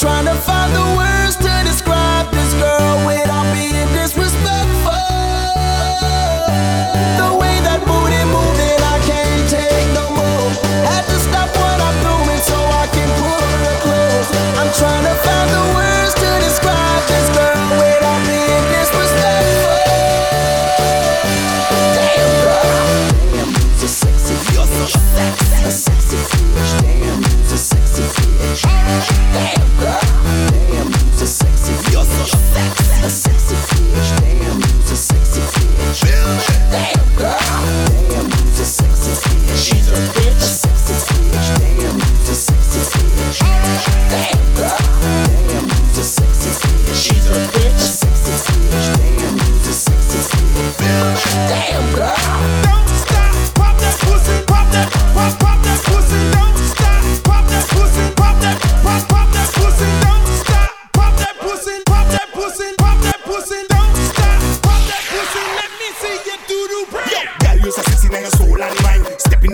trying to find the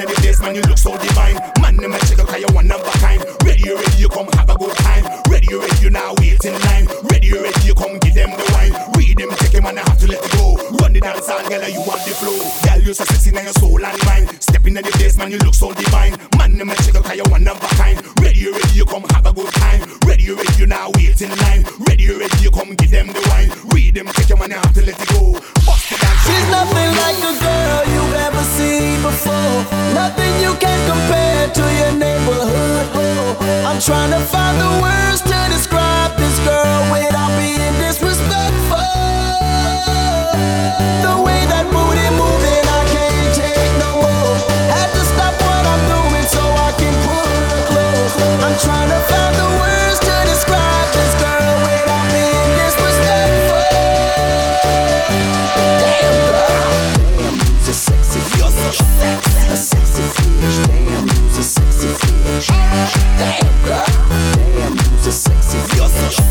in the place, man, you look so divine. Man, in my check out, you one of a kind. Ready, ready, you come have a good time. Ready, ready, you now wait in line. Ready, ready, you come give them the wine. Read them, check him, and I have to let it go. Run the dance and girl, you want the flow. Girl, you so sexy, now your soul and mind. Step in the place, man, you look so divine. Man, in my check out, you one of a kind. Ready, ready, you come have a good time. Ready, ready, you now wait in line. Ready, ready, you come give them the wine. Read them, check him, and I have to let it go. Bust the dance. She's nothing like a girl you've ever before. Nothing you can compare to your neighborhood. Oh, I'm trying to find the words to describe this girl without being disrespectful. The way that booty moving, I can't take no more. Had to stop what I'm doing so I can pull her close. I'm trying to find the words to describe this girl without being disrespectful. Yeah.